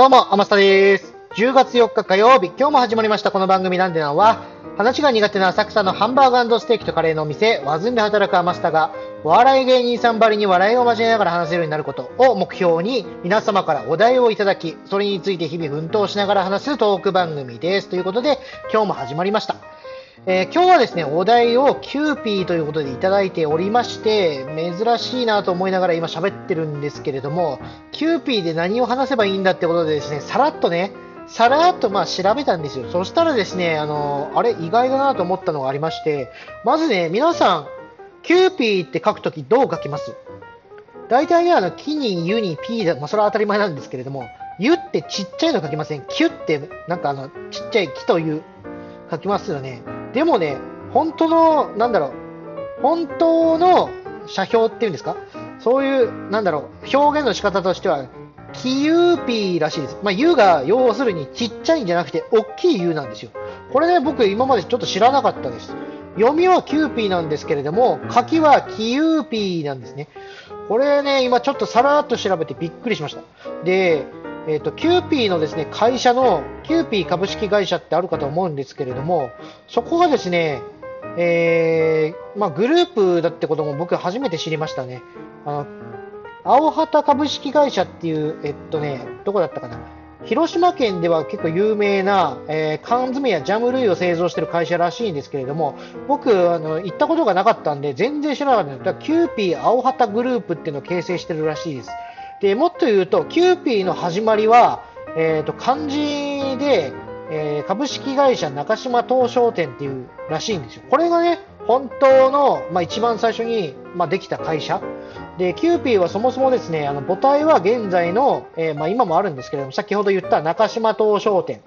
どうも、天下です。10月4日火曜日、今日も始まりましたこの番組なんでなんは、話が苦手な浅草のハンバーグステーキとカレーのお店、ワズンで働く天下が、お笑い芸人さんばりに笑いを交えながら話せるようになることを目標に、皆様からお題をいただき、それについて日々奮闘しながら話すトーク番組です。ということで、今日も始まりました。えー、今日はですね、お題をキューピーということでいただいておりまして、珍しいなと思いながら今喋ってるんですけれども、キューピーで何を話せばいいんだってことでですね、さらっとね、さらっとまあ調べたんですよ。そしたらですね、あの、あれ意外だなと思ったのがありまして、まずね、皆さん、キューピーって書くときどう書きます？大体ね、あの、キに、ユに、ピーだ、まあ、それは当たり前なんですけれども、ユってちっちゃいの書きません？キュってなんかあの、ちっちゃいキという書きますよね。でもね、本当の、なんだろう、本当の商標っていうんですか？そういう、なんだろう、表現の仕方としては、キユーピーらしいです。まあ、U が要するにちっちゃいんじゃなくて、大きい ユなんですよ。これね、僕今までちょっと知らなかったです。読みはキューピーなんですけれども、書きはキユーピーなんですね。これね、今ちょっとさらっと調べてびっくりしました。で、え、ー、と、キューピーのですね、会社の、キューピー株式会社ってあるかと思うんですけれども、そこがですね、えー、まあ、グループだってことも僕初めて知りましたね。あの、アヲハタ株式会社っていう、えっとね、どこだったかな。広島県では結構有名な、えー、缶詰やジャム類を製造している会社らしいんですけれども、僕、あの、行ったことがなかったんで、全然知らなかったんです。キューピーアヲハタグループっていうのを形成してるらしいです。で、もっと言うと、キューピーの始まりは、え、ー、と、漢字で、えー、株式会社中島董商店っていうらしいんですよ。これがね、本当の、まあ、一番最初に、まあ、できた会社。で、キューピーはそもそもですね、あの母体は現在の、えー、まあ、今もあるんですけれども、先ほど言った中島董商店。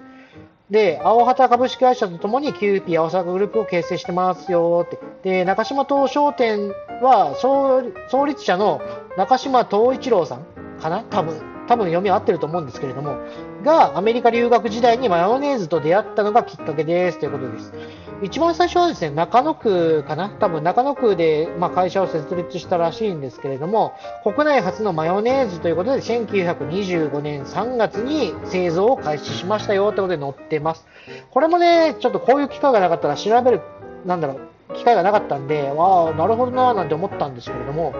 で、アヲハタ株式会社とともにキューピーアヲハタグループを形成してますよって。で、中島董商店は創立者の中島東一郎さんかな？多分、多分読み合ってると思うんですけれども、がアメリカ留学時代にマヨネーズと出会ったのがきっかけですということです。一番最初はですね、中野区かな？多分中野区で、まあ、会社を設立したらしいんですけれども、国内初のマヨネーズということで、1925年3月に製造を開始しましたよということで載ってます。これもね、ちょっとこういう機会がなかったら調べる、なんだろう、機会がなかったんで、わあ、なるほどななんて思ったんですけれども、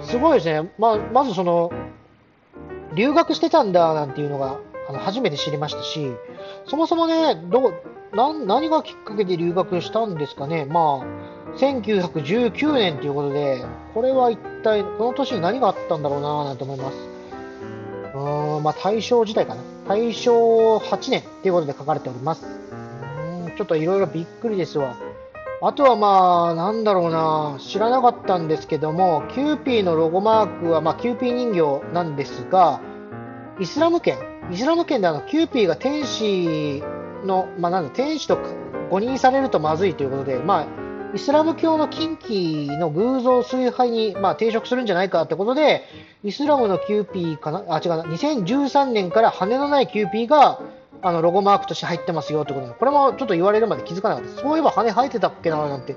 すごいですね。まあ、まずその、留学してたんだなんていうのがあの初めて知りましたし、そもそもね、どな何がきっかけで留学したんですかね、まあ、1919年ということで、これは一体、この年に何があったんだろうななんて思います。うーん、まあ、大正時代かな。大正8年ということで書かれております。うん、ちょっといろいろびっくりですわ。あとはまあ、なんだろうな、知らなかったんですけども、キューピーのロゴマークは、まあ、キューピー人形なんですが、イスラム圏、イスラム圏であの、キューピーが天使の、まあ、なんだ、天使と誤認されるとまずいということで、まあ、イスラム教の禁忌の偶像崇拝に、まあ、抵触するんじゃないかってことで、イスラムのキューピーかな、あ、違うな、2013年から羽のないキューピーが、あのロゴマークとして入ってますよってことで、これもちょっと言われるまで気づかなかった。そういえば羽生えてたっけななんて、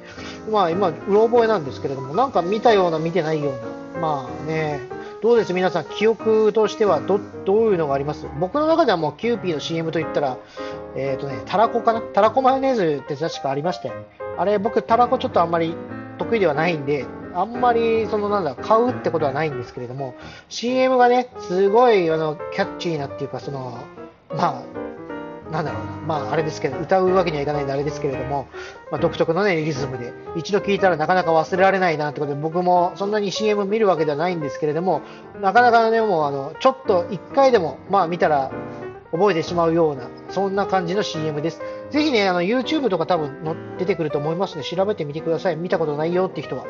まあ今、うろ覚えなんですけれども、なんか見たような、見てないような、まあね、どうです？皆さん、記憶としてはどどういうのがあります？僕の中ではもうキューピーの CM といったら、えっ、ー、とね、たらこかな？たらこマヨネーズって確かありましたよね。あれ、僕、たらこちょっとあんまり得意ではないんで、あんまり、そのなんだ、買うってことはないんですけれども、CM がね、すごい、あの、キャッチーなっていうか、その、まあ、なんだろうな、まあ、あれですけど、歌うわけにはいかないんであれですけれども、まあ、独特のね、リズムで、一度聴いたらなかなか忘れられないなってことで、僕もそんなに CM 見るわけではないんですけれども、なかなかね、もう、あの、ちょっと一回でも、まあ、見たら、覚えてしまうような、そんな感じの CM です。ぜひね、あの、YouTube とか多分の出てくると思いますので、調べてみてください。見たことないよって人は。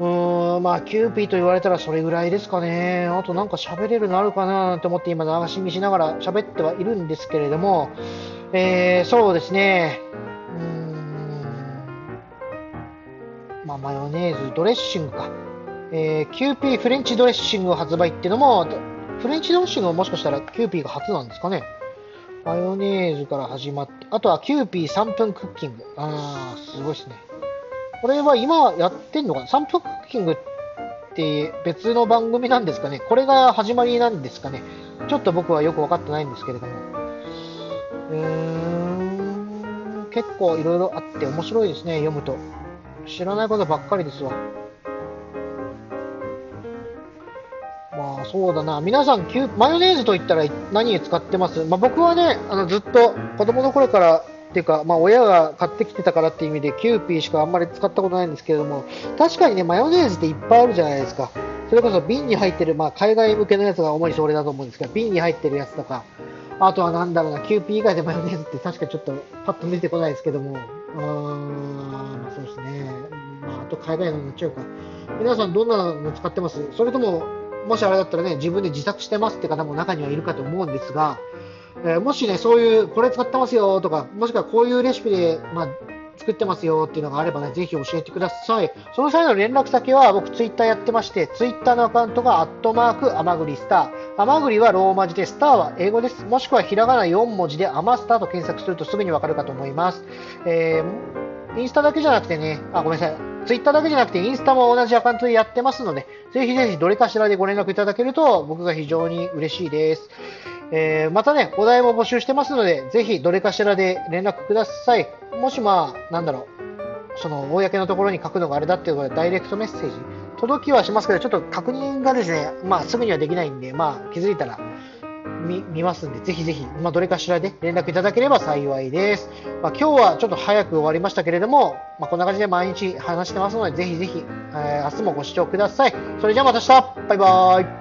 うーん、まあ、キューピーと言われたらそれぐらいですかね。あとなんか喋れるのあるかなと思って今流し見しながら喋ってはいるんですけれども、えー、そうですね。うーん、まあ、マヨネーズ、ドレッシングか。えー、キューピーフレンチドレッシング発売っていうのも、フレンチドレッシングはもしかしたらキューピーが初なんですかね。マヨネーズから始まって、あとはキューピー3分クッキング。あー、すごいですね。これは今やってんのかな ?3 分クッキングって別の番組なんですかね？これが始まりなんですかね？ちょっと僕はよく分かってないんですけれども。うーん、結構いろいろあって面白いですね、読むと。知らないことばっかりですわ。まあそうだな。皆さん、マヨネーズといったら何に使ってます？まあ僕はね、あのずっと子供の頃からていうか、まあ親が買ってきてたからっていう意味でキューピーしかあんまり使ったことないんですけれども、確かにね、マヨネーズっていっぱいあるじゃないですか。それこそ瓶に入ってる、まあ海外向けのやつが主にそれだと思うんですけど、瓶に入ってるやつとか、あとはなんだろうな、キューピー以外でマヨネーズって確かちょっとパッと出てこないですけども、うーん、そうですね。まああと海外のになっちゃうか。皆さんどんなの使ってます？それとももしあれだったらね、自分で自作してますって方も中にはいるかと思うんですが、えー、もしね、そういう、これ使ってますよとか、もしくはこういうレシピで、まあ、作ってますよっていうのがあればね、ぜひ教えてください。その際の連絡先は、僕ツイッターやってまして、ツイッターのアカウントが、アットマーク、アマグリスター。アマグリはローマ字で、スターは英語です。もしくはひらがな4文字で、アマスターと検索するとすぐにわかるかと思います。えー、インスタだけじゃなくてね、あ、ごめんなさい。ツイッターだけじゃなくて、インスタも同じアカウントでやってますので、ぜひぜひどれかしらでご連絡いただけると、僕が非常に嬉しいです。えー、またね、お題も募集してますので、ぜひどれかしらで連絡ください。もしまあ、なんだろう、その、公のところに書くのがあれだっていうことで、ダイレクトメッセージ、届きはしますけど、ちょっと確認がですね、まあ、すぐにはできないんで、まあ、気づいたら、見見ますんで、ぜひぜひ、まあ、どれかしらで連絡いただければ幸いです。まあ、今日はちょっと早く終わりましたけれども、まあ、こんな感じで毎日話してますので、ぜひぜひ、えー、明日もご視聴ください。それじゃあまた明日バイバーイ